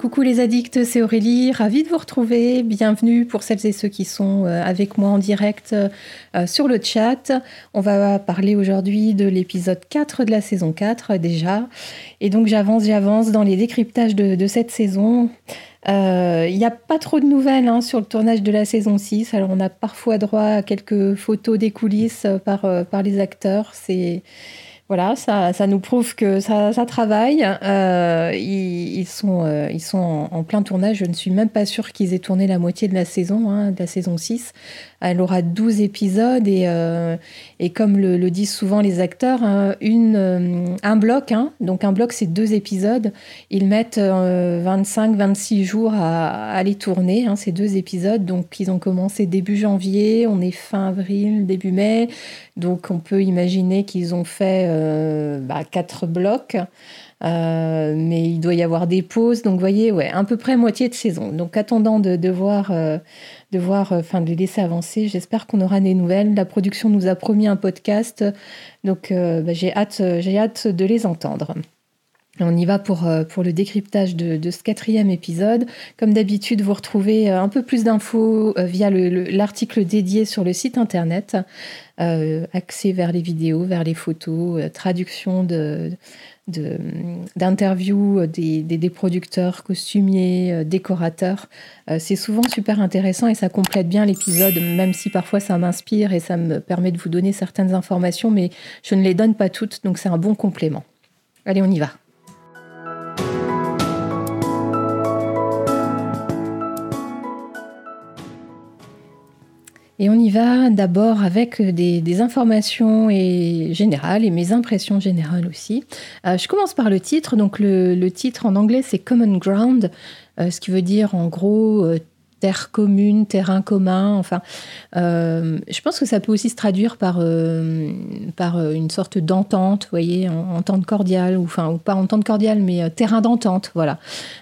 Coucou les addicts, c'est Aurélie, ravie de vous retrouver. Bienvenue pour celles et ceux qui sont euh, avec moi en direct euh, sur le chat. On va parler aujourd'hui de l'épisode 4 de la saison 4 déjà. Et donc j'avance, j'avance dans les décryptages de, cette saison. Il euh, n'y a pas trop de nouvelles hein, sur le tournage de la saison 6. Alors on a parfois droit à quelques photos des coulisses par, par les acteurs. C'est voilà, ça, ça, nous prouve que ça, ça travaille. Euh, ils, sont, euh, ils sont en, plein tournage. Je ne suis même pas sûre qu'ils aient tourné la moitié de la saison, hein, de la saison 6. Elle aura 12 épisodes et, euh, et comme le, disent souvent les acteurs, hein, euh, un bloc, hein, donc un bloc c'est deux épisodes, ils mettent 25-26 jours à, à, les tourner, ces deux épisodes. Donc ils ont commencé début janvier, on est fin avril, début mai. Donc on peut imaginer qu'ils ont fait euh, bah, quatre blocs. Euh, mais il doit y avoir des pauses, donc vous voyez, ouais, à peu près moitié de saison. Donc attendant de, voir, euh, de voir, enfin de les laisser avancer. J'espère qu'on aura des nouvelles. La production nous a promis un podcast, donc bah, j'ai hâte, j'ai hâte de les entendre. On y va pour, euh, le décryptage de, ce quatrième épisode. Comme d'habitude, vous retrouvez euh, un peu plus d'infos euh, via l'article dédié sur le site internet, accès vers les vidéos, vers les photos, traduction d'interviews des, des, producteurs, costumiers, décorateurs. c'est souvent super intéressant et ça complète bien l'épisode, même si parfois ça m'inspire et ça me permet de vous donner certaines informations, mais je ne les donne pas toutes, donc c'est un bon complément. Allez, on y va. Et on y va d'abord avec des, informations et générales et mes impressions générales aussi. Euh, je commence par le titre. Donc le, titre en anglais c'est Common Ground, euh, ce qui veut dire en gros euh, terre commune, terrain commun. Enfin, euh, je pense que ça peut aussi se traduire par, euh, par euh, une sorte d'entente, vous voyez, entente cordiale, ou enfin, ou pas entente cordiale, mais terrain d'entente, voilà.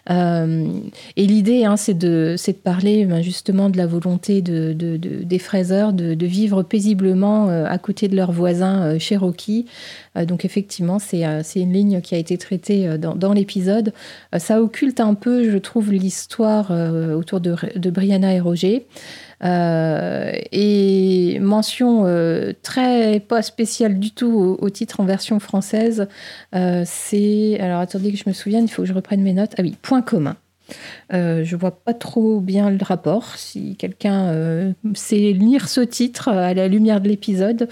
et l'idée, hein, c'est de, de parler ben, justement de la volonté de, des fraiseurs de, vivre paisiblement à côté de leurs voisins Cherokee. Donc effectivement, c'est une ligne qui a été traitée dans, dans l'épisode. ça occulte un peu, je trouve, l'histoire autour de Brianna et Roger. Euh, et mention euh, très pas spéciale du tout au, titre en version française, euh, c'est. Alors attendez que je me souvienne, il faut que je reprenne mes notes. Ah oui, point commun. Je vois pas trop bien le rapport. Si quelqu'un sait lire ce titre à la lumière de l'épisode,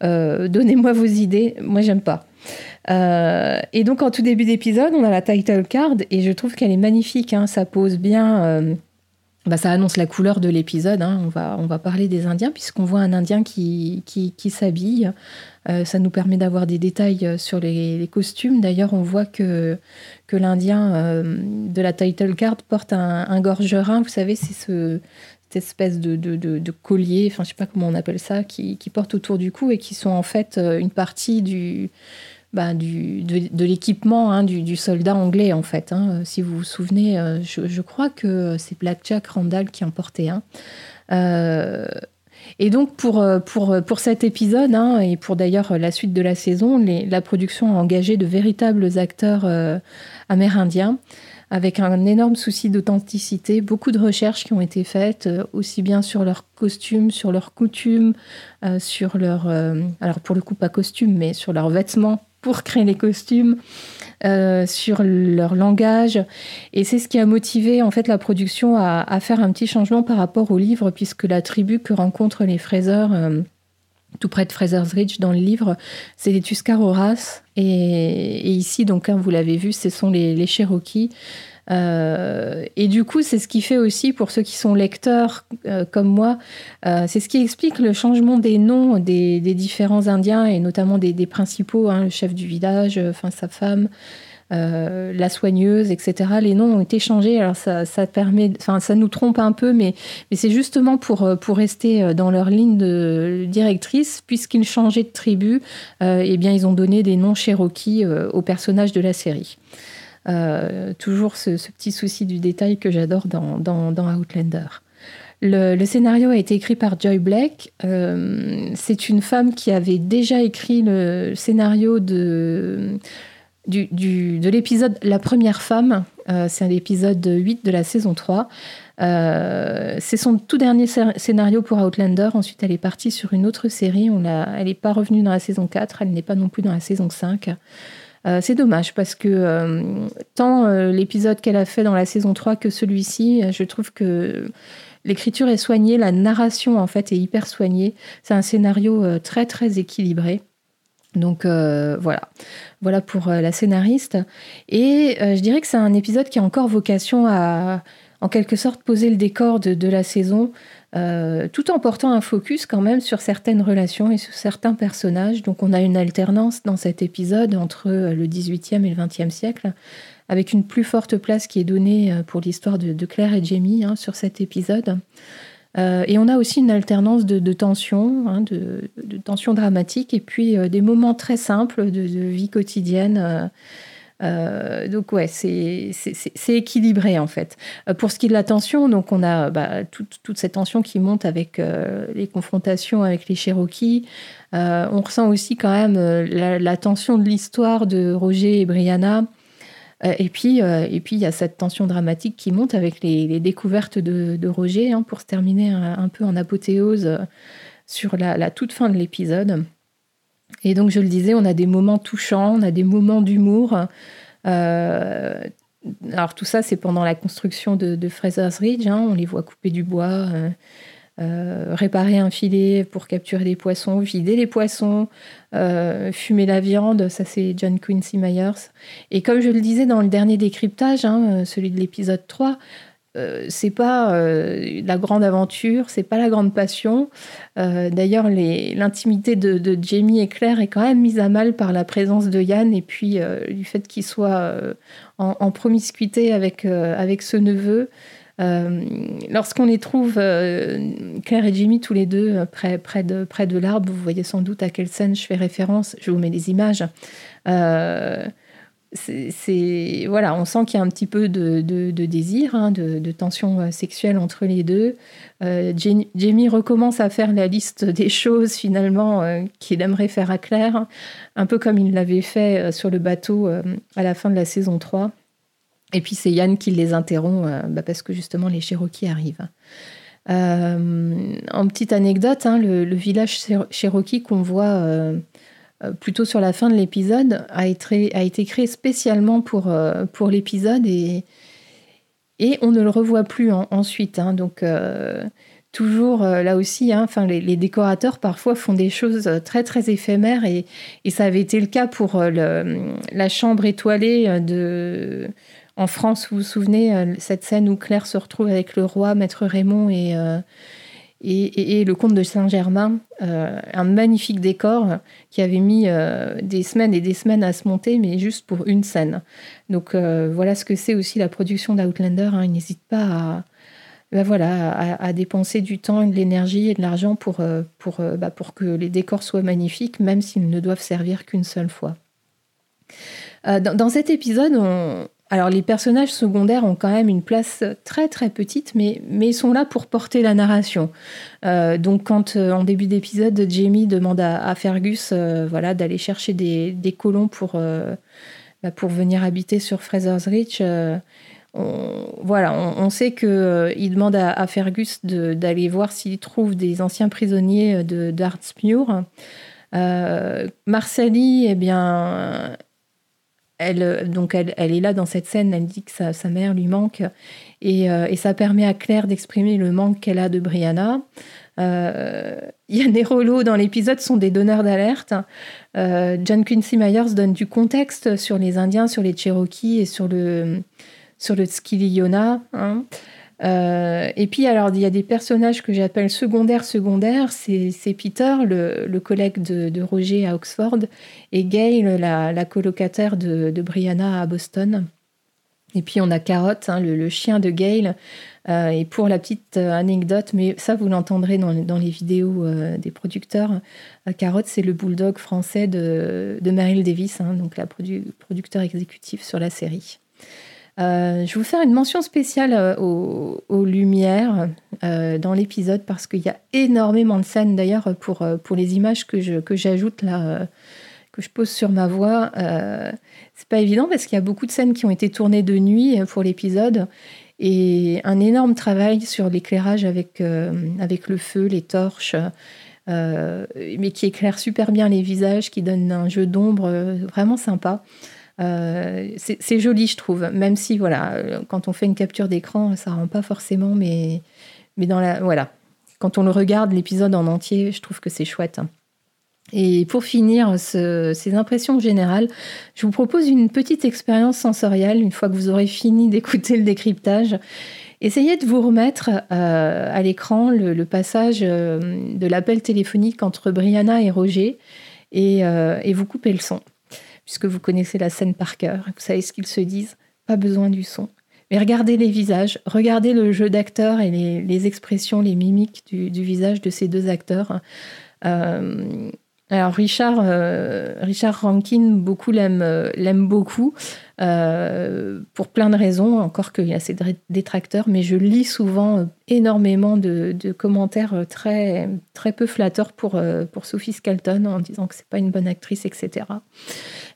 donnez-moi vos idées. Moi, j'aime pas. et donc, en tout début d'épisode, on a la title card et je trouve qu'elle est magnifique. Hein. ça pose bien bah, ça annonce la couleur de l'épisode. Hein. On, va, on va parler des Indiens, puisqu'on voit un Indien qui, qui, s'habille. Euh, ça nous permet d'avoir des détails euh, sur les, costumes. D'ailleurs, on voit que, que l'Indien euh, de la title card porte un, un gorgerin. Vous savez, c'est ce, cette espèce de, de, collier, enfin, je sais pas comment on appelle ça, qui, qui porte autour du cou et qui sont en fait une partie du bah, du, de, l'équipement hein, du, soldat anglais, en fait. Hein. Si vous vous souvenez, euh, je, crois que c'est Black Jack Randall qui en portait un. Euh, et donc, pour, pour, pour cet épisode, hein, et pour d'ailleurs la suite de la saison, les, la production a engagé de véritables acteurs euh, amérindiens avec un énorme souci d'authenticité, beaucoup de recherches qui ont été faites, aussi bien sur leurs costumes, sur leurs coutumes, sur leur, alors pour le coup pas costumes, mais sur leurs vêtements pour créer les costumes, euh, sur leur langage. Et c'est ce qui a motivé en fait la production à, faire un petit changement par rapport au livre, puisque la tribu que rencontrent les fraiseurs, euh, tout près de Fraser's Ridge dans le livre, c'est les Tuscaroras. Et, ici, donc, hein, vous l'avez vu, ce sont les Cherokees. Euh, et du coup, c'est ce qui fait aussi, pour ceux qui sont lecteurs euh, comme moi, euh, c'est ce qui explique le changement des noms des, différents Indiens et notamment des, principaux, hein, le chef du village, sa femme. la soigneuse, etc. Les noms ont été changés. Alors ça, permet, enfin ça nous trompe un peu, mais, c'est justement pour, rester dans leur ligne de directrice, puisqu'ils changeaient de tribu, eh bien ils ont donné des noms Cherokee aux personnages de la série. Euh, toujours ce, petit souci du détail que j'adore dans, dans, Outlander. Le, scénario a été écrit par Joy Black. Euh, c'est une femme qui avait déjà écrit le scénario de, du, de l'épisode La première femme, c'est un épisode 8 de la saison 3. c'est son tout dernier scénario pour Outlander. Ensuite, elle est partie sur une autre série. On elle n'est pas revenue dans la saison 4. Elle n'est pas non plus dans la saison 5. C'est dommage parce que tant l'épisode qu'elle a fait dans la saison 3 que celui-ci, je trouve que l'écriture est soignée, la narration en fait est hyper soignée. C'est un scénario très très équilibré. Donc euh, voilà, voilà pour euh, la scénariste. Et euh, je dirais que c'est un épisode qui a encore vocation à, en quelque sorte, poser le décor de, la saison, tout en portant un focus quand même sur certaines relations et sur certains personnages. Donc on a une alternance dans cet épisode entre le 18e et le 20e siècle, avec une plus forte place qui est donnée pour l'histoire de, Claire et Jamie hein, sur cet épisode. Euh, et on a aussi une alternance de, tensions, hein, de, tensions dramatiques, et puis euh, des moments très simples de, vie quotidienne. Euh, donc ouais, c'est équilibré en fait. pour ce qui est de la tension, donc on a bah, toute, toute, cette tension qui monte avec les confrontations avec les Cherokees. on ressent aussi quand même la, tension de l'histoire de Roger et Brianna. Euh, et puis, euh, et puis il y a cette tension dramatique qui monte avec les, découvertes de, Roger, hein, pour se terminer un, peu en apothéose euh, sur la, toute fin de l'épisode. Et donc, je le disais, on a des moments touchants, on a des moments d'humour. alors, tout ça, c'est pendant la construction de, Fraser's Ridge. Hein. on les voit couper du bois. Euh, réparer un filet pour capturer des poissons, vider les poissons, euh, fumer la viande, ça c'est John Quincy Myers. Et comme je le disais dans le dernier décryptage, hein, celui de l'épisode 3, euh, c'est pas la grande aventure, c'est pas la grande passion. D'ailleurs, l'intimité de, Jamie et Claire est quand même mise à mal par la présence de Yann et puis du fait qu'il soit en, promiscuité avec, avec ce neveu. Euh, lorsqu'on les trouve, euh, Claire et Jimmy, tous les deux, euh, près, près de, près de l'arbre, vous voyez sans doute à quelle scène je fais référence, je vous mets des images. C'est voilà, on sent qu'il y a un petit peu de, désir, hein, de, tension sexuelle entre les deux. Jamie recommence à faire la liste des choses finalement qu'il aimerait faire à Claire, un peu comme il l'avait fait sur le bateau à la fin de la saison 3. Et puis c'est Yann qui les interrompt euh, bah, parce que justement les Cherokees arrivent. Euh, en petite anecdote, hein, le, village Cherokee qu'on voit euh, plutôt sur la fin de l'épisode a été, a été créé spécialement pour, pour l'épisode et, on ne le revoit plus ensuite. Hein. donc toujours là aussi, hein, les, décorateurs parfois font des choses très très éphémères et, et ça avait été le cas pour la chambre étoilée de en France, vous vous souvenez, euh, cette scène où Claire se retrouve avec le roi, Maître Raymond et, euh, et, le comte de Saint-Germain, euh, un magnifique décor qui avait mis des semaines et des semaines à se monter, mais juste pour une scène. Donc voilà ce que c'est aussi la production d'Outlander. Hein. Il n'hésite pas à, ben voilà, à, dépenser du temps, de l'énergie et de l'argent pour, pour, bah, pour que les décors soient magnifiques, même s'ils ne doivent servir qu'une seule fois. Dans, dans, cet épisode, on, alors les personnages secondaires ont quand même une place très très petite, mais, mais ils sont là pour porter la narration. Euh, donc quand euh, en début d'épisode, Jamie demande à, Fergus euh, voilà, d'aller chercher des, colons pour, bah, pour venir habiter sur Fraser's Ridge, on, voilà, on, sait qu'il demande à, Fergus d'aller voir s'il trouve des anciens prisonniers de d'Artsmuir. Marcelli, eh bien, elle, donc elle, est là dans cette scène, elle dit que sa, mère lui manque et, euh, et, ça permet à Claire d'exprimer le manque qu'elle a de Brianna. Euh, Yann et Rollo dans l'épisode sont des donneurs d'alerte. Euh, John Quincy Myers donne du contexte sur les Indiens, sur les Cherokees et sur le, sur le. Hein. Euh, et puis, alors, il y a des personnages que j'appelle secondaires, secondaires. C'est Peter, le, collègue de, Roger à Oxford, et Gail, la, colocataire de, Brianna à Boston. Et puis, on a Carotte, hein, le, chien de Gail. Euh, et pour la petite euh, anecdote, mais ça, vous l'entendrez dans, les vidéos des producteurs, Carotte, c'est le bulldog français de, de Meryl Davis, hein, donc la producteur exécutif sur la série. Euh, je vais vous faire une mention spéciale euh, aux, lumières euh, dans l'épisode parce qu'il y a énormément de scènes d'ailleurs pour, pour les images que, je, que j'ajoute là que je pose sur ma voix. Euh, c'est pas évident parce qu'il y a beaucoup de scènes qui ont été tournées de nuit pour l'épisode et un énorme travail sur l'éclairage avec, avec le feu, les torches. mais qui éclaire super bien les visages, qui donne un jeu d'ombre vraiment sympa. C'est joli, je trouve, même si voilà, quand on fait une capture d'écran, ça rend pas forcément, mais, mais dans la voilà, quand on le regarde, l'épisode en entier, je trouve que c'est chouette. Et pour finir ces impressions générales, je vous propose une petite expérience sensorielle une fois que vous aurez fini d'écouter le décryptage. Essayez de vous remettre euh, à l'écran le, passage euh, de l'appel téléphonique entre Brianna et Roger euh, et, vous coupez le son, puisque vous connaissez la scène par cœur, vous savez ce qu'ils se disent, pas besoin du son. Mais regardez les visages, regardez le jeu d'acteurs et les, expressions, les mimiques du, visage de ces deux acteurs. Euh, alors Richard, euh, Richard Rankin, beaucoup l'aime, euh, beaucoup pour plein de raisons. Encore qu'il y a ses détracteurs, mais je lis souvent énormément de, commentaires très très peu flatteurs pour pour Sophie Scalton en disant que c'est pas une bonne actrice, etc.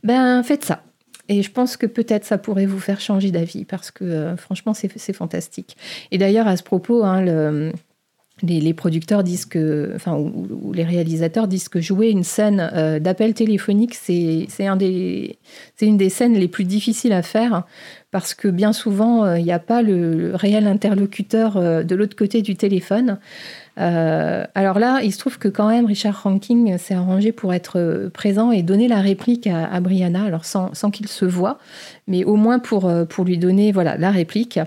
Ben faites ça. Et je pense que peut-être ça pourrait vous faire changer d'avis parce que euh, franchement, c'est fantastique. Et d'ailleurs, à ce propos, hein, le, les, producteurs disent que, enfin, ou, les réalisateurs disent que jouer une scène euh, d'appel téléphonique, c'est un une des scènes les plus difficiles à faire parce que bien souvent, euh, il n'y a pas le, réel interlocuteur de l'autre côté du téléphone. Euh, alors là, il se trouve que quand même Richard Ranking s'est arrangé pour être euh, présent et donner la réplique à, Brianna, alors sans, qu'il se voit, mais au moins pour, euh, pour lui donner voilà, la réplique.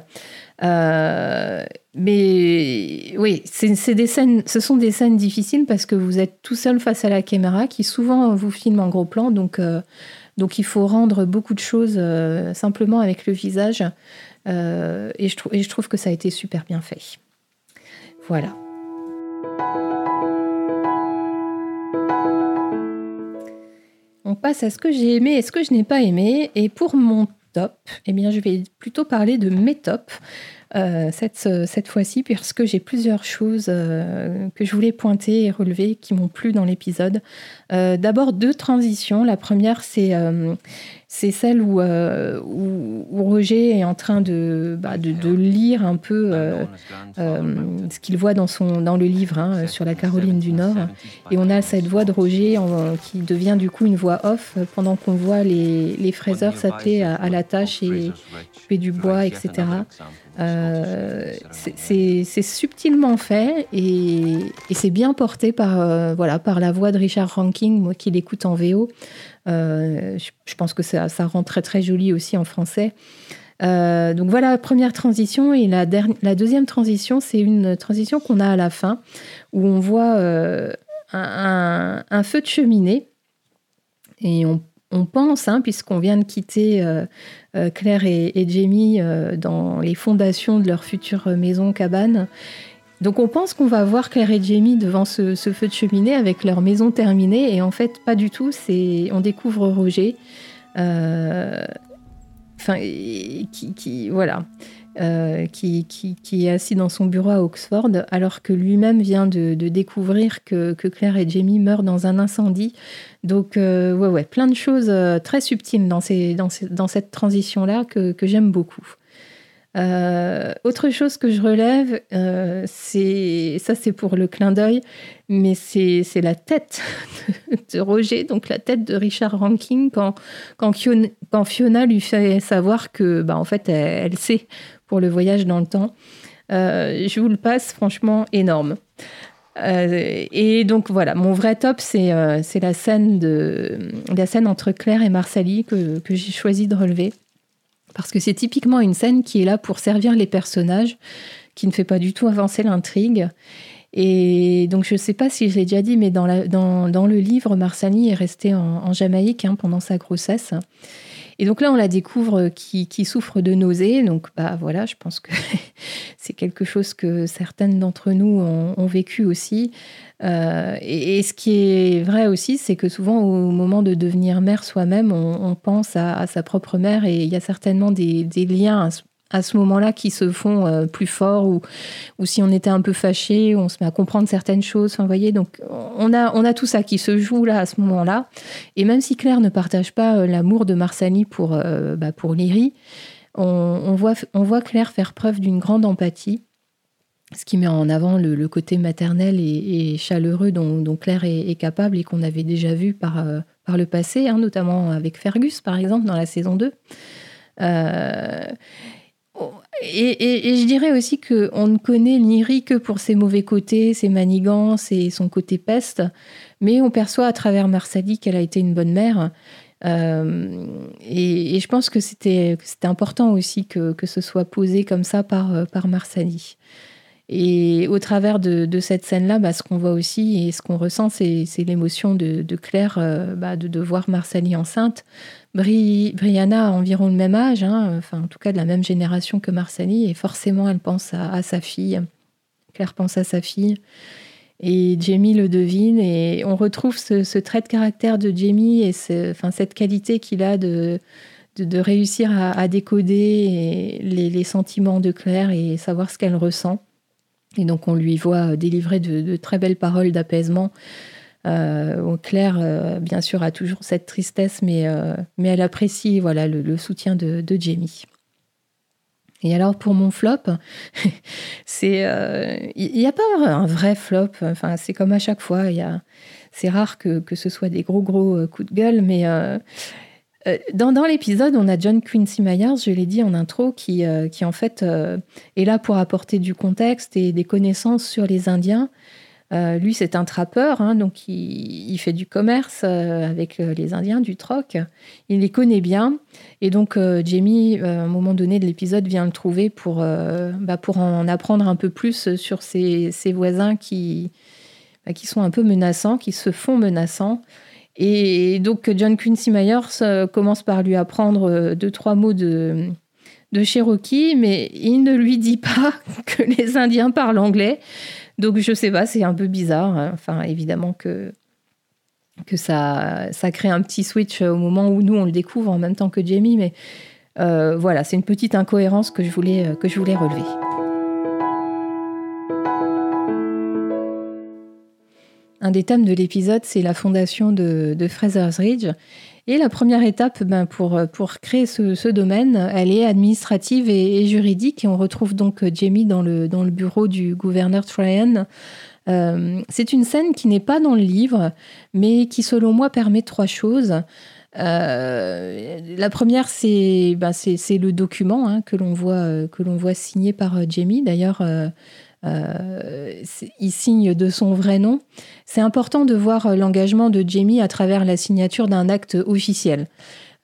Mais oui, c'est des scènes, ce sont des scènes difficiles parce que vous êtes tout seul face à la caméra qui souvent vous filme en gros plan, donc, donc il faut rendre beaucoup de choses simplement avec le visage. et, je et je trouve que ça a été super bien fait. Voilà. On passe à ce que j'ai aimé et ce que je n'ai pas aimé. Et pour mon eh bien, je vais plutôt parler de mes tops. Euh, cette, cette fois-ci, puisque j'ai plusieurs choses euh, que je voulais pointer et relever qui m'ont plu dans l'épisode. Euh, d'abord, deux transitions. La première, c'est c'est celle où, où, Roger est en train de, bah, de, lire un peu ce qu'il voit dans, son, dans le livre hein, sur la Caroline du Nord. Et on a cette voix de Roger qui devient du coup une voix off pendant qu'on voit les, les fraiseurs s'atteler à, à, la tâche et couper du bois, etc. Euh, c'est subtilement fait et, c'est bien porté par, euh, voilà, par la voix de Richard Ranking, moi qui l'écoute en VO. Euh, je, pense que ça, rend très très joli aussi en français. donc voilà, première transition. Et la, la deuxième transition, c'est une transition qu'on a à la fin, où on voit un, un, feu de cheminée. Et on pense, hein, puisqu'on vient de quitter euh, euh, Claire et, Jamie euh, dans les fondations de leur future maison cabane. Donc on pense qu'on va voir Claire et Jamie devant ce, feu de cheminée avec leur maison terminée, et en fait pas du tout. C'est on découvre Roger, enfin qui, voilà. qui, est assis dans son bureau à Oxford, alors que lui-même vient de, découvrir que, Claire et Jamie meurent dans un incendie donc, euh, ouais, plein de choses euh, très subtiles dans, cette transition-là que, que j'aime beaucoup. Euh, autre chose que je relève, c'est ça, c'est pour le clin d'œil, mais c'est la tête de, Roger, donc la tête de Richard Rankin quand, quand, Fiona, lui fait savoir que, bah, en fait, elle, sait pour le voyage dans le temps. je vous le passe, franchement, énorme. Euh, et donc voilà, mon vrai top, c'est euh, la, scène de, la scène entre Claire et Marsali que, que j'ai choisi de relever. Parce que c'est typiquement une scène qui est là pour servir les personnages, qui ne fait pas du tout avancer l'intrigue. Et donc je ne sais pas si je l'ai déjà dit, mais dans, le livre, Marsali est restée en, Jamaïque hein, pendant sa grossesse. Et donc là, on la découvre qui, qui souffre de nausées. Donc, bah voilà, je pense que c'est quelque chose que certaines d'entre nous ont, vécu aussi. Euh, et, ce qui est vrai aussi, c'est que souvent, au moment de devenir mère soi-même, on, pense à, sa propre mère et il y a certainement des, liens à ce moment-là qui se font euh, plus forts ou, ou si on était un peu fâché, on se met à comprendre certaines choses. Enfin, voyez, donc on a, on a tout ça qui se joue là à ce moment-là. Et même si Claire ne partage pas euh, l'amour de Marsali pour, bah, pour Lyrie, on, voit, on voit Claire faire preuve d'une grande empathie, ce qui met en avant le, côté maternel et, chaleureux dont, Claire est, capable et qu'on avait déjà vu par, par le passé, hein, notamment avec Fergus, par exemple, dans la saison 2. Euh, et, je dirais aussi qu'on ne connaît Niri que pour ses mauvais côtés, ses manigances et son côté peste, mais on perçoit à travers Marsali qu'elle a été une bonne mère. Euh, et, je pense que c'était important aussi que, ce soit posé comme ça par Marsali. Et au travers de, cette scène-là, bah, ce qu'on voit aussi et ce qu'on ressent, c'est l'émotion de, Claire euh, bah, de, voir Marsali enceinte. Brianna a environ le même âge, hein, enfin en tout cas de la même génération que Marsali, et forcément elle pense à, sa fille. Claire pense à sa fille. Et Jamie le devine, et on retrouve ce, trait de caractère de Jamie et enfin, cette qualité qu'il a de, de, réussir à, décoder les, sentiments de Claire et savoir ce qu'elle ressent. Et donc on lui voit délivrer de, très belles paroles d'apaisement. Euh, Claire, euh, bien sûr, a toujours cette tristesse, mais, euh, elle apprécie voilà, le, soutien de, Jamie. Et alors pour mon flop, c'est il n'y a pas un vrai flop. C'est comme à chaque fois. C'est rare que, que, ce soit des gros gros coups de gueule, mais euh, dans, l'épisode, on a John Quincy Myers, je l'ai dit en intro, qui, euh, en fait euh, est là pour apporter du contexte et des connaissances sur les Indiens. lui, c'est un trappeur, hein, donc il, fait du commerce avec les Indiens, du troc. Il les connaît bien. Et donc, Jamie, à un moment donné de l'épisode, vient le trouver pour, bah, pour en apprendre un peu plus sur ses, ses voisins qui, bah, qui sont un peu menaçants, qui se font menaçants. Et donc John Quincy Myers euh, commence par lui apprendre euh, deux, trois mots de, de Cherokee, mais il ne lui dit pas que les Indiens parlent anglais. Donc je sais pas, c'est un peu bizarre. Hein. Enfin, évidemment que, que ça, ça crée un petit switch au moment où nous on le découvre en même temps que Jamie, mais euh, voilà, c'est une petite incohérence que je voulais, que je voulais relever. Un des thèmes de l'épisode, c'est la fondation de, Fraser's Ridge. Et la première étape ben, pour, créer ce, domaine, elle est administrative et, juridique. Et on retrouve donc Jamie dans le, bureau du gouverneur Tryon. Euh, c'est une scène qui n'est pas dans le livre, mais qui, selon moi, permet trois choses. Euh, la première, c'est ben, le document hein, que l'on voit, voit signé par Jamie. D'ailleurs, euh, euh, il signe de son vrai nom. C'est important de voir l'engagement de Jamie à travers la signature d'un acte officiel.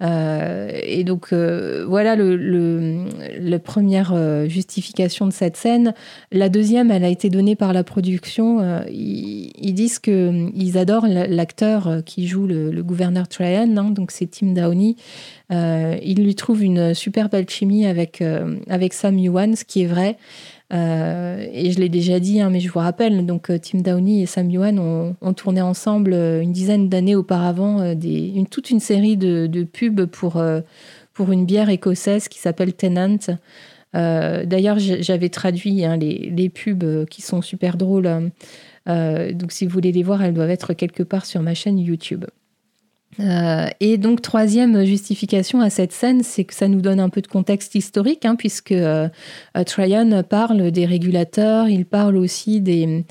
Euh, et donc euh, voilà la première justification de cette scène. La deuxième, elle a été donnée par la production. Ils, disent qu'ils adorent l'acteur qui joue le, gouverneur Tryon, hein, donc c'est Tim Downey. ils lui trouvent une super belle chimie avec, avec Sam Ewan, ce qui est vrai. Euh, et je l'ai déjà dit, hein, mais je vous rappelle, donc euh, Tim Downey et Sam Yuan ont, tourné ensemble euh, une dizaine d'années auparavant une, toute une série de, pubs pour, pour une bière écossaise qui s'appelle Tennant. D'ailleurs, j'avais traduit hein, les, les, pubs qui sont super drôles. donc, si vous voulez les voir, elles doivent être quelque part sur ma chaîne YouTube. Euh, et donc, troisième justification à cette scène, c'est que ça nous donne un peu de contexte historique, hein, puisque euh, euh, Tryon parle des régulateurs, il parle aussi des,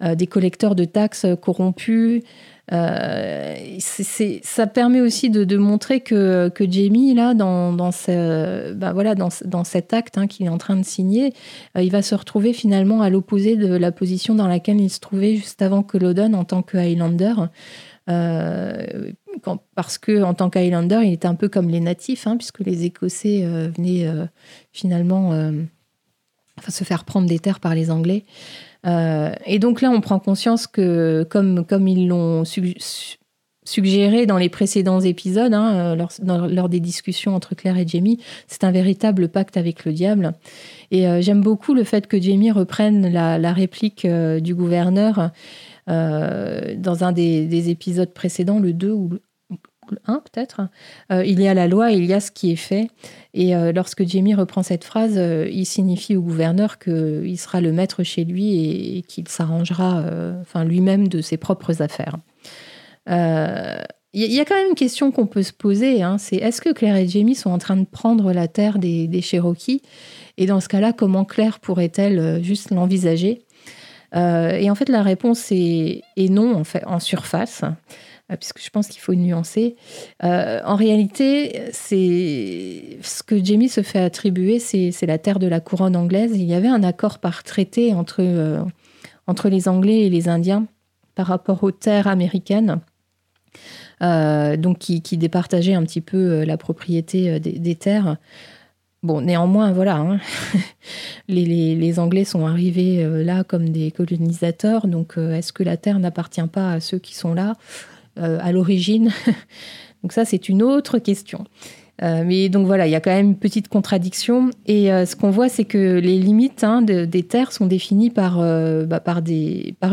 des collecteurs de taxes corrompus. ça permet aussi de, montrer que, que, Jamie, là, dans, dans, ce, bah voilà, dans, dans, cet acte hein, qu'il est en train de signer, il va se retrouver finalement à l'opposé de la position dans laquelle il se trouvait juste avant que Loudon en tant que Highlander. Euh, parce que en tant qu'Highlander, il était un peu comme les natifs, hein, puisque les Écossais euh, venaient euh, finalement enfin, se faire prendre des terres par les Anglais. et donc là, on prend conscience que, comme, ils l'ont suggéré dans les précédents épisodes, hein, lors, des discussions entre Claire et Jamie, c'est un véritable pacte avec le diable. Et j'aime beaucoup le fait que Jamie reprenne la, réplique du gouverneur euh, dans un des, épisodes précédents, le 2 ou 1 peut-être, il y a la loi, il y a ce qui est fait. Et lorsque Jamie reprend cette phrase, il signifie au gouverneur qu'il sera le maître chez lui et, qu'il s'arrangera enfin, lui-même de ses propres affaires. Il y a quand même une question qu'on peut se poser, hein, c'est est-ce que Claire et Jamie sont en train de prendre la terre des, Cherokees Et dans ce cas-là, comment Claire pourrait-elle euh, juste l'envisager? euh, Et en fait, la réponse est, non, en, fait, en surface, euh, puisque je pense qu'il faut nuancer. en réalité, ce que Jamie se fait attribuer, c'est la terre de la couronne anglaise. Il y avait un accord par traité entre, entre les Anglais et les Indiens par rapport aux terres américaines. Euh, donc qui, départageait un petit peu euh, la propriété euh, des, terres. Bon, néanmoins, voilà, hein. les, Anglais sont arrivés là comme des colonisateurs, donc est-ce que la terre n'appartient pas à ceux qui sont là à l'origine? Donc ça, c'est une autre question. mais donc voilà, il y a quand même une petite contradiction. Et ce qu'on voit, c'est que les limites hein, des terres sont définies par, bah, par,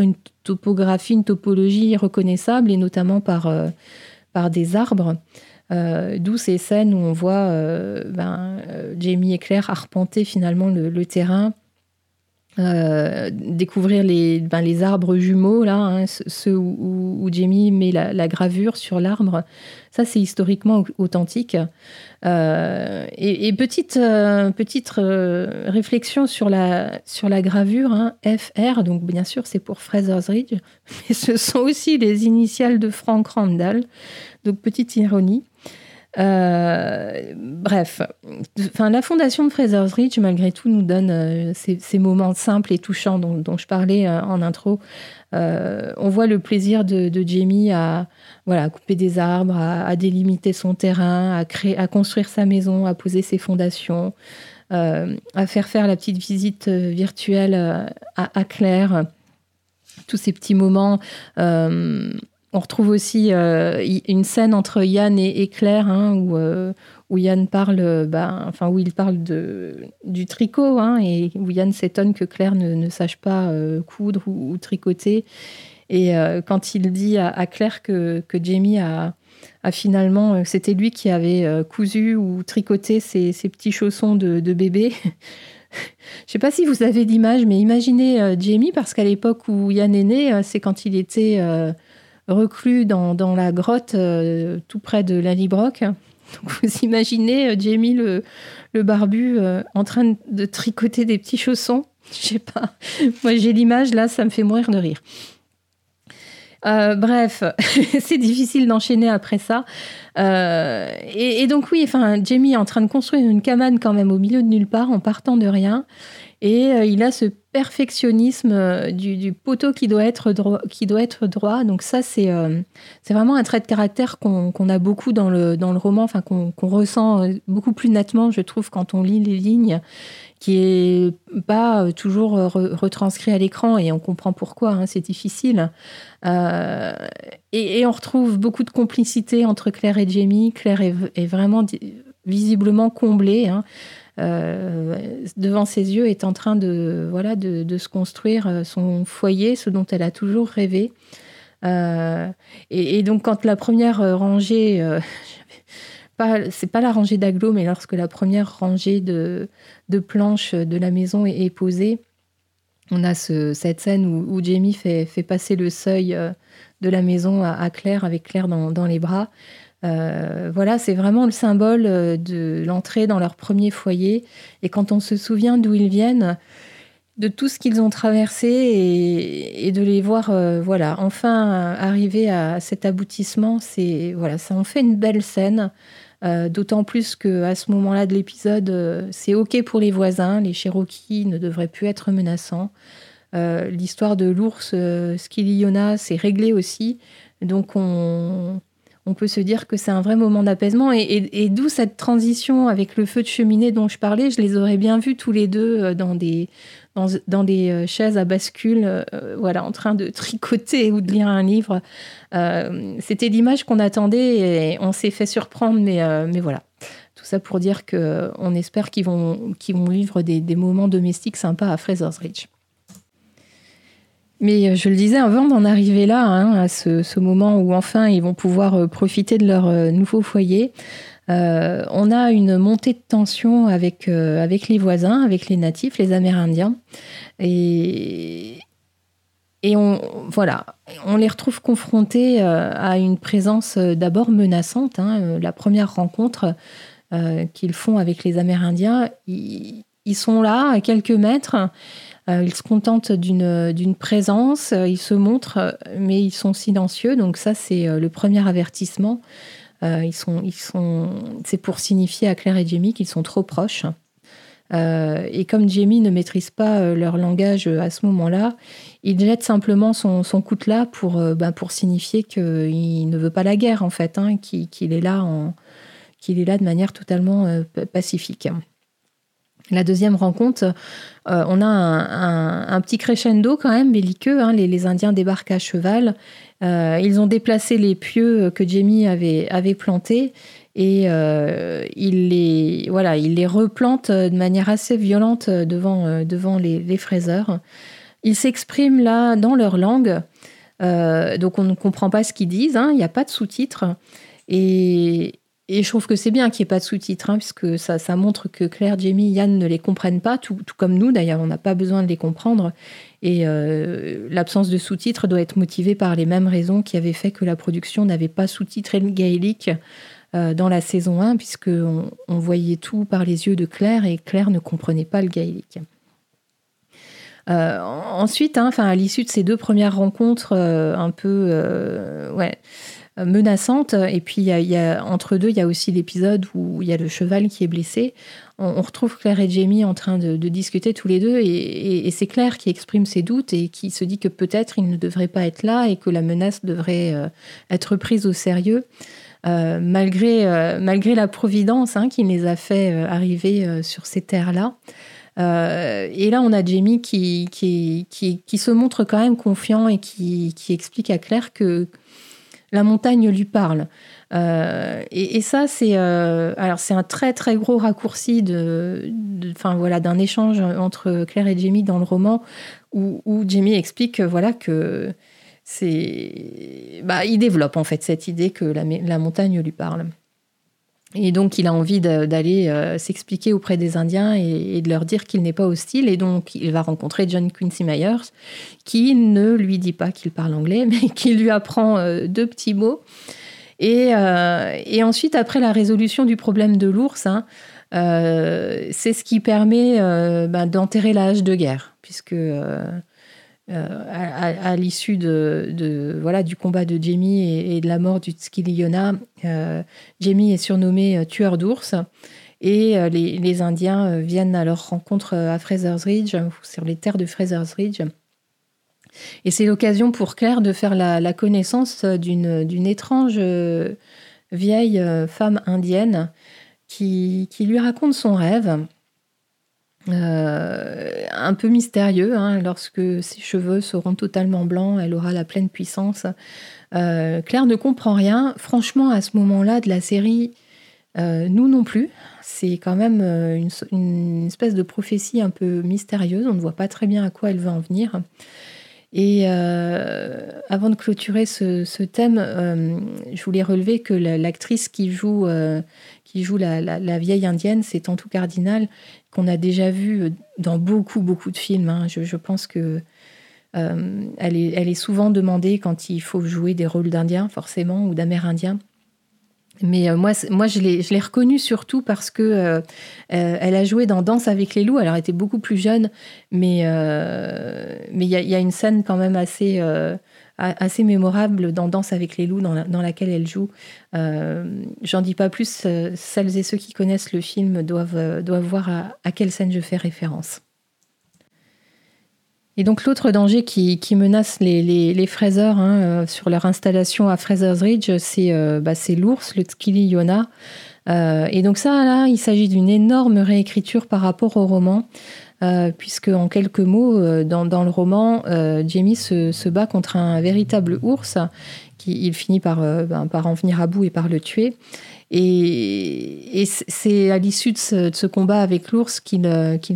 une topographie, une topologie reconnaissable, et notamment par, euh, par des arbres. Euh, d'où ces scènes où on voit euh, ben, Jamie et Claire arpenter finalement le terrain euh, découvrir les, ben, les arbres jumeaux, là, hein, ceux où, Jamie met la, gravure sur l'arbre. Ça, c'est historiquement authentique. Euh, et, petite, euh, petite réflexion sur la, sur la gravure, hein, FR, donc bien sûr, c'est pour Fraser's Ridge, mais ce sont aussi les initiales de Frank Randall. Donc, petite ironie. Euh, bref, enfin, la fondation de Fraser's Ridge, malgré tout, nous donne euh, ces, moments simples et touchants dont, je parlais euh, en intro. on voit le plaisir de, Jamie à voilà, couper des arbres, à, délimiter son terrain, à, créer, à construire sa maison, à poser ses fondations, à faire faire la petite visite virtuelle à, à Claire tous ces petits moments on retrouve aussi euh, une scène entre Yann et, Claire hein, où, euh, où, Yann parle, bah, enfin où il parle de, du tricot hein, et où Yann s'étonne que Claire ne, sache pas euh, coudre ou, tricoter. Et quand il dit à, Claire que, que Jamie a, finalement, c'était lui qui avait cousu ou tricoté ses, petits chaussons de, de bébé. Je sais pas si vous avez l'image, mais imaginez Jamie, parce qu'à l'époque où Yann est né, c'est quand il était reclus dans, la grotte euh, tout près de la Librock. vous imaginez euh, Jamie le, barbu euh, en train de tricoter des petits chaussons. Je sais pas. Moi j'ai l'image là, ça me fait mourir de rire. bref, c'est difficile d'enchaîner après ça. et, donc oui, enfin, Jamie est en train de construire une cabane quand même au milieu de nulle part en partant de rien. Et il a ce perfectionnisme euh, du, poteau qui doit être droit. Qui doit être droit. Donc ça, c'est euh, vraiment un trait de caractère qu'on a beaucoup dans le, dans le roman, enfin qu'on ressent euh, beaucoup plus nettement, je trouve, quand on lit les lignes, qui est pas toujours retranscrit à l'écran et on comprend pourquoi, hein, c'est difficile. et, on retrouve beaucoup de complicité entre Claire et Jamie. Claire est, est vraiment visiblement comblée. Hein. Euh, devant ses yeux, est en train de, voilà, de, se construire euh, son foyer, ce dont elle a toujours rêvé. Euh, et, donc, quand la première rangée, pas, c'est pas la rangée d'agglos, mais lorsque la première rangée de, planches de la maison est, posée, on a ce, cette scène où, Jamie fait, passer le seuil de la maison à, Claire avec Claire dans les bras. Euh, voilà, c'est vraiment le symbole euh, de l'entrée dans leur premier foyer. Et quand on se souvient d'où ils viennent, de tout ce qu'ils ont traversé et, de les voir, euh, voilà, enfin arriver à cet aboutissement, c'est voilà, ça en fait une belle scène. D'autant plus que à ce moment-là de l'épisode, c'est ok pour les voisins. Les Cherokees ne devraient plus être menaçants. L'histoire de l'ours Skiliona, c'est réglé aussi. Donc on, on peut se dire que c'est un vrai moment d'apaisement. Et, d'où cette transition avec le feu de cheminée dont je parlais. Je les aurais bien vus tous les deux euh, dans des, euh, chaises à bascule, euh, voilà, en train de tricoter ou de lire un livre. C'était l'image qu'on attendait et on s'est fait surprendre, mais, voilà. Tout ça pour dire qu'on espère qu'ils vont, vont vivre des, des moments domestiques sympas à Fraser's Ridge. Mais je le disais, avant d'en arriver là, hein, à ce, moment où enfin ils vont pouvoir profiter de leur nouveau foyer, on a une montée de tension avec, les voisins, avec les natifs, les Amérindiens. Et, on, voilà, on les retrouve confrontés euh, à une présence euh, d'abord menaçante. Hein, euh, la première rencontre qu'ils font avec les Amérindiens, ils, sont là à quelques mètres. Ils se contentent d'une présence, ils se montrent, mais ils sont silencieux. Donc ça, c'est le premier avertissement. ils sont, ils sont, c'est pour signifier à Claire et Jamie qu'ils sont trop proches. Euh, et comme Jamie ne maîtrise pas euh, leur langage euh, à ce moment-là, il jette simplement son, son coutelas pour, bah, pour signifier qu'il ne veut pas la guerre, en fait, hein, qu'il est, là qu'il est là de manière totalement pacifique. La deuxième rencontre, on a un, petit crescendo quand même belliqueux. Hein, les, Indiens débarquent à cheval. ils ont déplacé les pieux que Jamie avait, plantés et euh, il, les, voilà, il les replante de manière assez violente devant, euh, devant les, fraiseurs. Ils s'expriment là dans leur langue, euh, donc on ne comprend pas ce qu'ils disent, hein. il n'y a pas de sous-titres. Et, et, je trouve que c'est bien qu'il n'y ait pas de sous-titres, hein, puisque ça, montre que Claire, Jamie, Yann ne les comprennent pas, tout, comme nous d'ailleurs, on n'a pas besoin de les comprendre. Et l'absence de sous-titres doit être motivée par les mêmes raisons qui avaient fait que la production n'avait pas sous-titré le gaélique euh, dans la saison 1, puisqu'on on voyait tout par les yeux de Claire et Claire ne comprenait pas le gaélique. Euh, ensuite, hein, à l'issue de ces deux premières rencontres euh, un peu ouais, menaçantes, et puis y a, entre deux, il y a aussi l'épisode où il y a le cheval qui est blessé. On, retrouve Claire et Jamie en train de, discuter tous les deux, et, c'est Claire qui exprime ses doutes et qui se dit que peut-être il ne devrait pas être là et que la menace devrait être prise au sérieux. Euh, malgré, euh, malgré la providence hein, qui les a fait euh, arriver sur ces terres-là. et là, on a Jamie qui, qui, qui, se montre quand même confiant et qui, explique à Claire que la montagne lui parle. et, ça, c'est alors c'est un très très gros raccourci de, enfin voilà, d'un échange entre Claire et Jamie dans le roman où, où Jamie explique voilà que c'est, bah, il développe en fait cette idée que la, montagne lui parle. Et donc, il a envie d'aller euh, s'expliquer auprès des Indiens et, de leur dire qu'il n'est pas hostile. Et donc, il va rencontrer John Quincy Myers, qui ne lui dit pas qu'il parle anglais, mais qui lui apprend euh, deux petits mots. Euh, et, ensuite, après la résolution du problème de l'ours, hein, c'est ce qui permet ben, d'enterrer l'âge de guerre, puisque euh, à, l'issue de, voilà, du combat de Jamie et, de la mort du Tskiliona, euh, Jamie est surnommé euh, tueur d'ours. Et les, Indiens viennent à leur rencontre à Fraser's Ridge, sur les terres de Fraser's Ridge. Et c'est l'occasion pour Claire de faire la, connaissance d'une étrange vieille femme indienne qui, qui, lui raconte son rêve. Euh, un peu mystérieux. Hein, lorsque ses cheveux seront totalement blancs, elle aura la pleine puissance. Euh, Claire ne comprend rien. Franchement, à ce moment-là de la série, euh, nous non plus. C'est quand même une, espèce de prophétie un peu mystérieuse. On ne voit pas très bien à quoi elle veut en venir. Et avant de clôturer ce, thème, je voulais relever que l'actrice qui joue, qui joue la, la vieille indienne, c'est Tantou Cardinal, qu'on a déjà vu euh, dans beaucoup, beaucoup de films. Hein. Je, pense que euh, elle, est, elle, est, souvent demandée quand il faut jouer des rôles d'Indiens, forcément, ou d'Amérindiens. Mais euh, moi, moi, je l'ai reconnue surtout parce que elle a joué dans Danse avec les loups. Alors, elle était beaucoup plus jeune, mais mais il y, a une scène quand même assez assez mémorable dans Danse avec les loups, dans, laquelle elle joue. Euh, j'en dis pas plus, euh, celles et ceux qui connaissent le film doivent, euh, doivent voir à, quelle scène je fais référence. Et donc l'autre danger qui, menace les, les, fraiseurs hein, sur leur installation à Fraser's Ridge, c'est bah, l'ours, le Skili Yona. et donc ça, là, il s'agit d'une énorme réécriture par rapport au roman. Euh, puisque en quelques mots, euh, dans, le roman, euh, Jamie se, bat contre un véritable ours, qui il finit par, ben, par en venir à bout et par le tuer. Et, c'est à l'issue de, ce, combat avec l'ours qu'il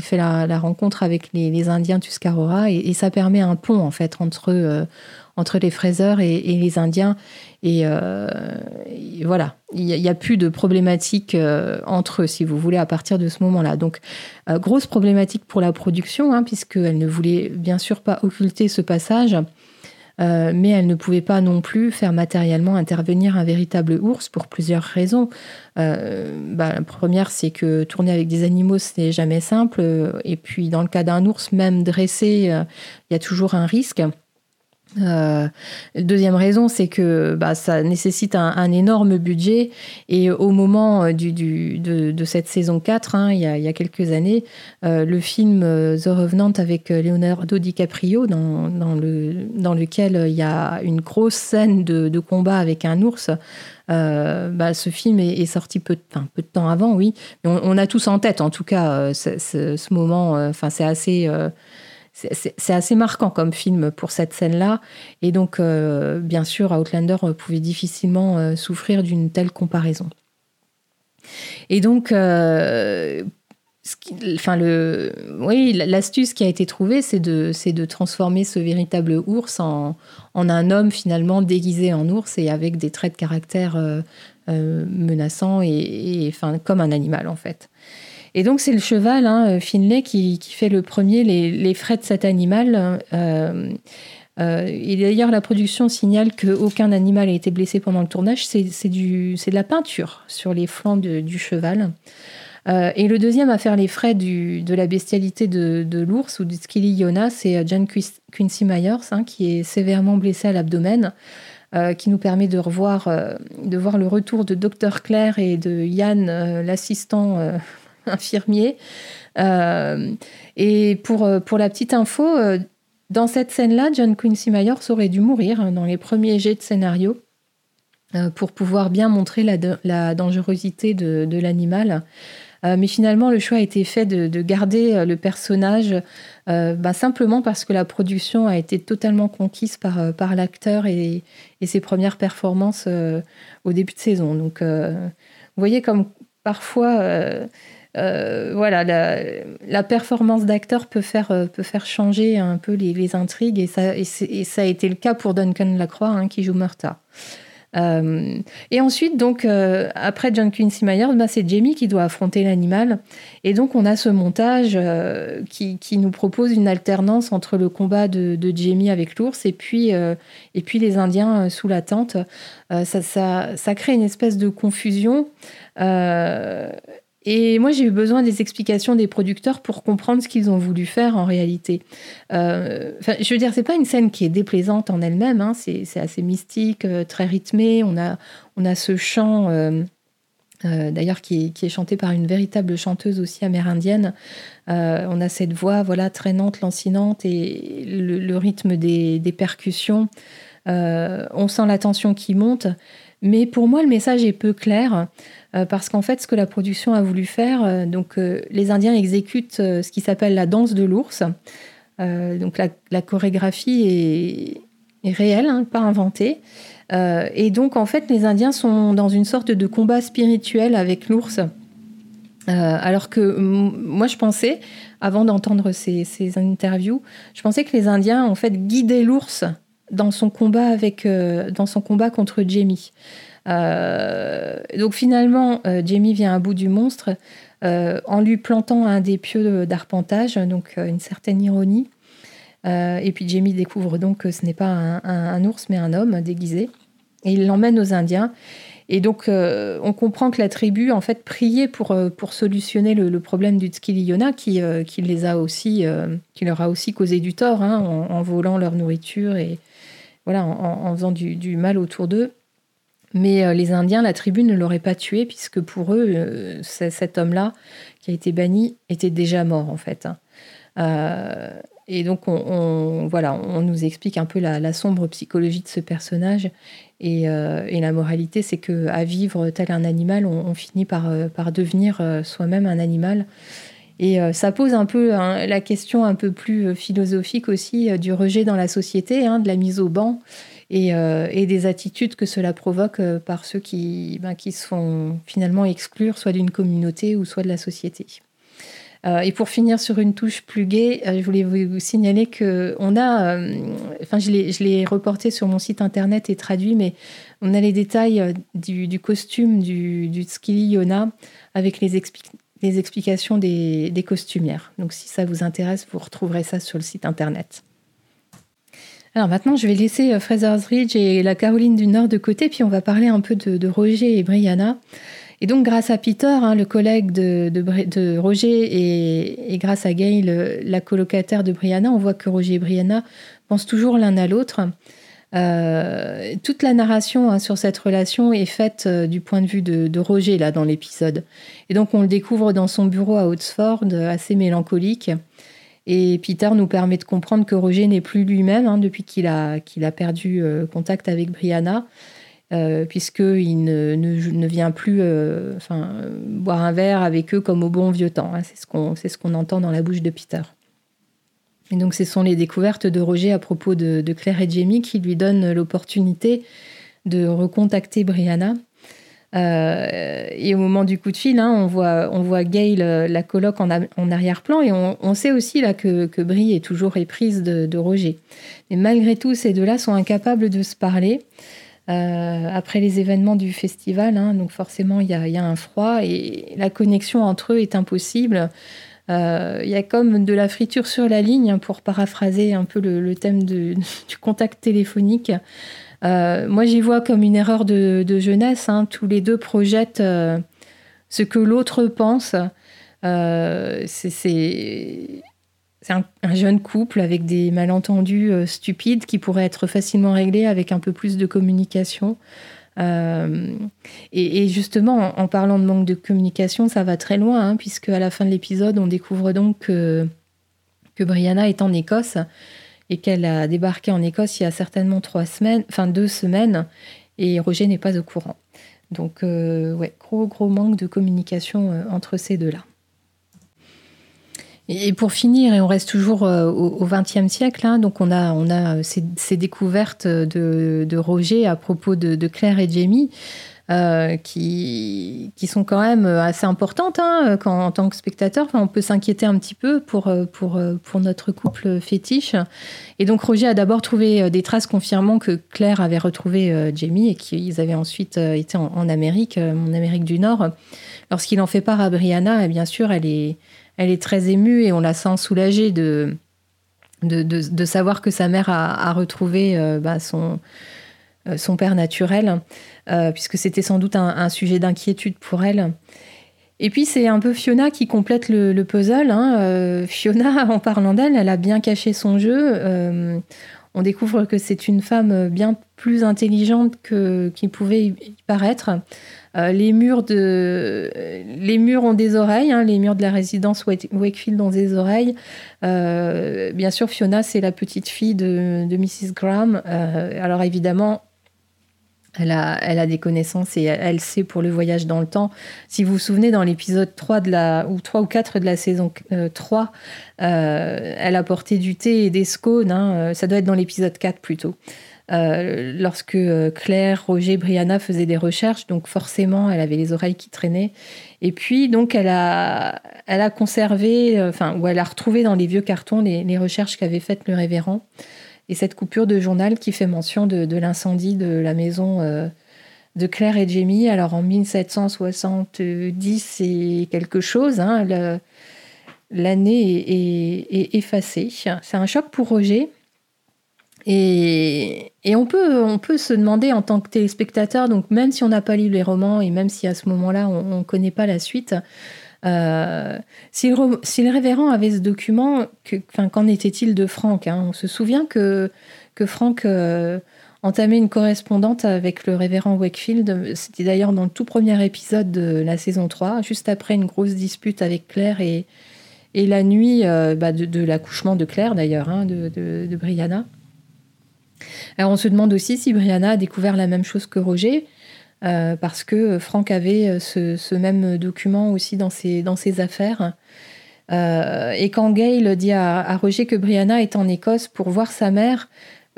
fait la, rencontre avec les, Indiens Tuscarora et, ça permet un pont en fait entre, entre les fraiseurs et, les Indiens. Et, voilà, il n'y a, plus de problématique entre eux, si vous voulez, à partir de ce moment-là. Donc, grosse problématique pour la production, hein, puisqu'elle ne voulait bien sûr pas occulter ce passage. Euh, mais elle ne pouvait pas non plus faire matériellement intervenir un véritable ours pour plusieurs raisons. Euh, bah, la première, c'est que tourner avec des animaux, ce n'est jamais simple. Et puis, dans le cas d'un ours, même dressé, euh, il y a toujours un risque. Euh, deuxième raison, c'est que bah, ça nécessite un, énorme budget. Et au moment euh, de, cette saison 4, hein, il, y a, quelques années, euh, le film The Revenant avec Leonardo DiCaprio, dans, dans, le, dans lequel il y a une grosse scène de, combat avec un ours, bah, ce film est, sorti peu, de temps avant, oui. On, a tous en tête, en tout cas, ce, ce moment. Enfin, c'est assez c'est assez marquant comme film pour cette scène-là. Et donc, euh, bien sûr, Outlander pouvait difficilement euh, souffrir d'une telle comparaison. Et donc, euh, enfin oui, l'astuce qui a été trouvée, c'est de, de transformer ce véritable ours en, en, un homme finalement déguisé en ours et avec des traits de caractère menaçants et, enfin, comme un animal en fait. Et donc, c'est le cheval, hein, euh, Finlay, qui, fait le premier les, frais de cet animal. Euh, euh, et d'ailleurs, la production signale qu'aucun animal n'a été blessé pendant le tournage. C'est de la peinture sur les flancs du cheval. et le deuxième à faire les frais de la bestialité de, l'ours ou du skilly Yona, c'est John Quincy Myers, hein, qui est sévèrement blessé à l'abdomen. qui nous permet de revoir, de voir le retour de Dr Claire et de Yann, l'assistant infirmier. Euh, et pour, euh, pour la petite info, euh, dans cette scène-là, John Quincy Myers aurait dû mourir hein, dans les premiers jets de scénario pour pouvoir bien montrer la, la dangerosité de, l'animal. mais finalement, le choix a été fait de, garder le personnage bah, simplement parce que la production a été totalement conquise par, par l'acteur et, ses premières performances au début de saison. Donc, vous voyez comme parfois euh, voilà, la, performance d'acteur peut faire, euh, peut faire changer un peu les, intrigues et ça, et, ça, a été le cas pour Duncan Lacroix hein, qui joue Murta. Euh, et ensuite, donc, après John Quincy Myers, bah, c'est Jamie qui doit affronter l'animal. Et donc, on a ce montage qui, qui, nous propose une alternance entre le combat de, de Jamie avec l'ours et puis, et puis les Indiens sous la tente. Ça, ça, ça, crée une espèce de confusion. Et moi, j'ai eu besoin des explications des producteurs pour comprendre ce qu'ils ont voulu faire en réalité. Euh, je veux dire, c'est pas une scène qui est déplaisante en elle-même. Hein. c'est assez mystique, euh, très rythmé. On a, on a ce chant, euh, d'ailleurs, qui, qui, est chanté par une véritable chanteuse aussi amérindienne. on a cette voix, voilà, traînante, lancinante et le, rythme des, des percussions. on sent la tension qui monte. Mais pour moi, le message est peu clair. Euh, parce qu'en fait, ce que la production a voulu faire, euh, donc euh, les Indiens exécutent ce qui s'appelle la danse de l'ours. donc la, chorégraphie est, réelle, hein, pas inventée. et donc en fait, les Indiens sont dans une sorte de combat spirituel avec l'ours. alors que moi, je pensais, avant d'entendre ces, ces, interviews, je pensais que les Indiens en fait guidaient l'ours dans son combat avec, dans son combat contre Jamie. Euh, donc finalement, euh, Jamie vient à bout du monstre euh, en lui plantant un des pieux d'arpentage, donc une certaine ironie. et puis Jamie découvre donc que ce n'est pas un, ours mais un homme déguisé. Et il l'emmène aux Indiens. Et donc, on comprend que la tribu, en fait, priait pour, pour solutionner le, problème du Tskiliyona, qui, qui, les a aussi, qui leur a aussi causé du tort, hein, en, volant leur nourriture et voilà, en, faisant du, mal autour d'eux. Mais euh, les Indiens, la tribu ne l'aurait pas tué, puisque pour eux, euh, cet homme-là, qui a été banni, était déjà mort, en fait. Hein. Euh, et donc, on, voilà, on nous explique un peu la, sombre psychologie de ce personnage. Et, la moralité, c'est que à vivre tel un animal, on, finit par devenir soi-même un animal. Et ça pose un peu hein, la question un peu plus philosophique aussi du rejet dans la société, hein, de la mise au banc et, des attitudes que cela provoque par ceux qui, ben, qui se font finalement exclure soit d'une communauté ou soit de la société. Euh, et pour finir sur une touche plus gaie, euh, je voulais vous, signaler que on a, euh, enfin je l'ai reporté sur mon site internet et traduit, mais on a les détails du, costume du, du Yona avec les, les explications des, des, costumières. Donc si ça vous intéresse, vous retrouverez ça sur le site internet. Alors maintenant, je vais laisser Fraser's Ridge et la Caroline du Nord de côté, puis on va parler un peu de, Roger et Brianna. Et donc, grâce à Peter, hein, le collègue de, Roger, et, grâce à Gail, la colocataire de Brianna, on voit que Roger et Brianna pensent toujours l'un à l'autre. Euh, toute la narration hein, sur cette relation est faite euh, du point de vue de, Roger, là, dans l'épisode. Et donc, on le découvre dans son bureau à Oxford, assez mélancolique. Et Peter nous permet de comprendre que Roger n'est plus lui-même hein, depuis qu'il a, perdu euh, contact avec Brianna. Euh, puisqu'il ne, ne, vient plus euh, boire un verre avec eux comme au bon vieux temps. Hein. C'est ce qu'on ce qu'on entend dans la bouche de Peter. Et donc, ce sont les découvertes de Roger à propos de, Claire et Jamie qui lui donnent l'opportunité de recontacter Brianna. Euh, et au moment du coup de fil, hein, on, voit, on voit Gail, la coloc, en, en arrière-plan, et on, sait aussi là que, que Brie est toujours éprise de, de Roger. Mais malgré tout, ces deux-là sont incapables de se parler. Euh, après les événements du festival. Hein, donc forcément, il y, a, un froid et la connexion entre eux est impossible. Euh, il y a comme de la friture sur la ligne, hein, pour paraphraser un peu le, thème du contact téléphonique. Euh, moi, j'y vois comme une erreur de, jeunesse. Hein. Tous les deux projettent ce que l'autre pense. c'est un, jeune couple avec des malentendus euh, stupides qui pourraient être facilement réglés avec un peu plus de communication. Euh, et, justement, en, parlant de manque de communication, ça va très loin, hein, puisque à la fin de l'épisode, on découvre donc que, Brianna est en Écosse et qu'elle a débarqué en Écosse il y a certainement trois semaines, enfin deux semaines, et Roger n'est pas au courant. Donc, euh, ouais, gros, gros manque de communication entre ces deux-là. Et pour finir, et on reste toujours euh, au XXe siècle, hein, donc on a, a ces, découvertes de, Roger à propos de, Claire et Jamie. Euh, qui, sont quand même assez importantes hein, en tant que spectateur. On peut s'inquiéter un petit peu pour, notre couple fétiche. Et donc Roger a d'abord trouvé des traces confirmant que Claire avait retrouvé Jamie et qu'ils avaient ensuite été en, en Amérique, en Amérique du Nord. Lorsqu'il en fait part à Brianna, et bien sûr, elle est elle est très émue et on la sent soulagée de, de, savoir que sa mère a, retrouvé euh, bah, son, euh, son père naturel, euh, puisque c'était sans doute un, sujet d'inquiétude pour elle. Et puis c'est un peu Fiona qui complète le, puzzle. Hein. Fiona, en parlant d'elle, elle a bien caché son jeu. on découvre que c'est une femme bien plus intelligente que qu'il pouvait y paraître. Euh, les, murs de, les murs ont des oreilles, hein, les murs de la résidence Wakefield ont des oreilles. Euh, bien sûr, Fiona, c'est la petite fille de, Mrs. Graham. Euh, alors évidemment, elle a, elle a, des connaissances et elle, sait pour le voyage dans le temps. Si vous vous souvenez, dans l'épisode 3 de la, ou 3 ou 4 de la saison 3, elle a porté du thé et des scones. Hein, ça doit être dans l'épisode 4 plutôt. Euh, lorsque euh, Claire, Roger, Brianna faisaient des recherches, donc forcément, elle avait les oreilles qui traînaient. Et puis, donc, elle a, elle a conservé, euh, enfin, ou elle a retrouvé dans les vieux cartons les, recherches qu'avait faites le révérend. Et cette coupure de journal qui fait mention de, l'incendie de la maison de Claire et Jamie. Alors, en 1770 et quelque chose, hein, l'année est effacée. C'est un choc pour Roger et, on, peut, on peut se demander en tant que téléspectateur, donc même si on n'a pas lu les romans et même si à ce moment-là on ne connaît pas la suite, euh, si, le, révérend avait ce document, qu'en était-il de Franck hein? On se souvient que, que Franck euh, entamait une correspondante avec le révérend Wakefield. C'était d'ailleurs dans le tout premier épisode de la saison 3, juste après une grosse dispute avec Claire et, et la nuit euh, bah, de, l'accouchement de Claire d'ailleurs, hein, de, de Brianna. Alors on se demande aussi si Brianna a découvert la même chose que Roger, euh, parce que Franck avait euh, ce, même document aussi dans ses, affaires. Euh, et quand Gail dit à, Roger que Brianna est en Écosse pour voir sa mère,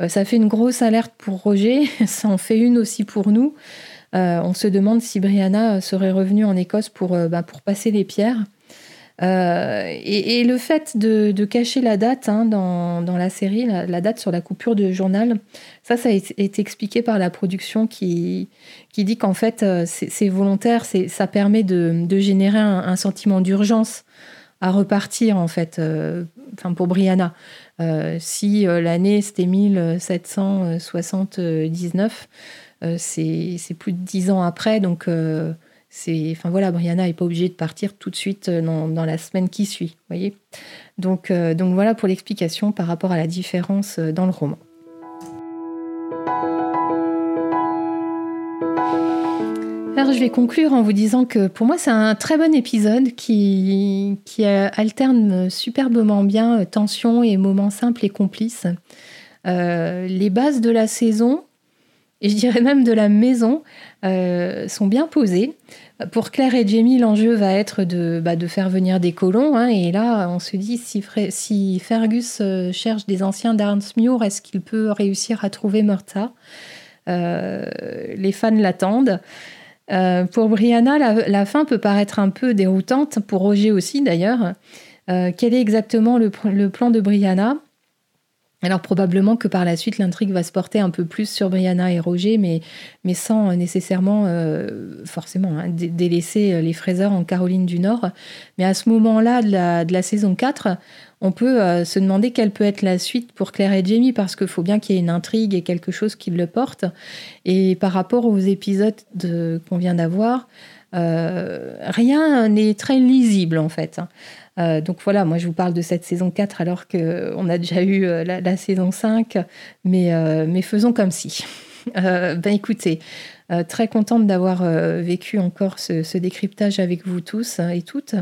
ça fait une grosse alerte pour Roger, ça en fait une aussi pour nous. on se demande si Brianna serait revenue en Écosse pour, bah, pour passer les pierres. Euh, et, le fait de, cacher la date hein, dans, la série, la, date sur la coupure de journal, ça, ça a été expliqué par la production qui, dit qu'en fait, euh, c'est volontaire, ça permet de, générer un, sentiment d'urgence à repartir, en fait, euh, pour Brianna. si l'année c'était 1779, c'est plus de dix ans après, donc enfin voilà, Brianna n'est pas obligée de partir tout de suite euh, dans, la semaine qui suit, voyez. Donc, euh, donc voilà pour l'explication par rapport à la différence euh, dans le roman. Alors je vais conclure en vous disant que pour moi c'est un très bon épisode qui, qui alterne superbement bien tension et moments simples et complices. les bases de la saison, et je dirais même de la maison, euh, sont bien posées. Pour Claire et Jamie, l'enjeu va être de, bah, de faire venir des colons. Hein, et là, on se dit, si, Fergus euh, cherche des anciens d'Arnsmuir, est-ce qu'il peut réussir à trouver Murta euh, Les fans l'attendent. pour Brianna, la, fin peut paraître un peu déroutante, pour Roger aussi d'ailleurs. quel est exactement le plan de Brianna? Alors probablement que par la suite l'intrigue va se porter un peu plus sur Brianna et Roger, mais, sans nécessairement euh, forcément hein, délaisser euh, les fraiseurs en Caroline du Nord. Mais à ce moment-là de la, de la, saison 4, on peut euh, se demander quelle peut être la suite pour Claire et Jamie, parce qu'il faut bien qu'il y ait une intrigue et quelque chose qui le porte. Et par rapport aux épisodes qu'on vient d'avoir, rien n'est très lisible en fait. Hein. Euh, donc voilà, moi je vous parle de cette saison 4 alors qu'on a déjà eu euh, la, saison 5, mais, euh, mais faisons comme si. ben écoutez, très contente d'avoir vécu encore ce, décryptage avec vous tous et toutes.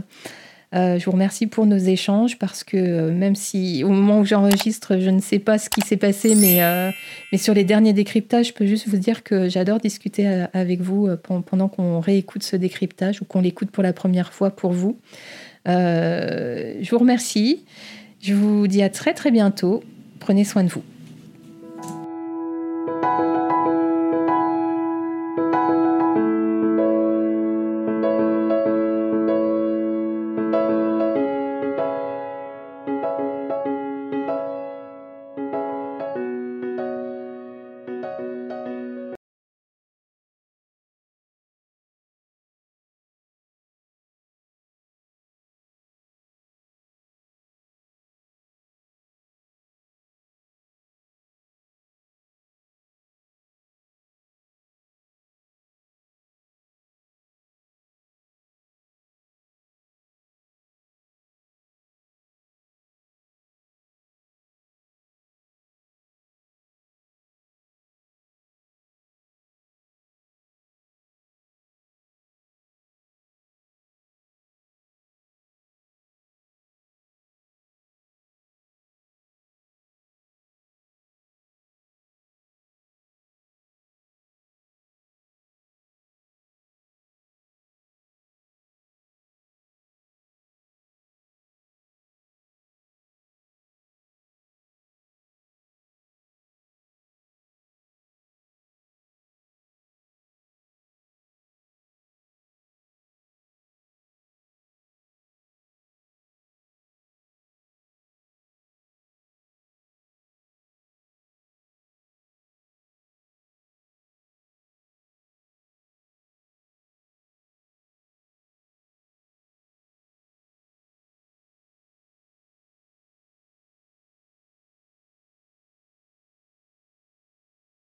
Euh, je vous remercie pour nos échanges parce que euh, même si au moment où j'enregistre, je ne sais pas ce qui s'est passé, mais, euh, mais sur les derniers décryptages, je peux juste vous dire que j'adore discuter avec vous pendant qu'on réécoute ce décryptage ou qu'on l'écoute pour la première fois pour vous. je vous remercie. Je vous dis à très très bientôt. Prenez soin de vous.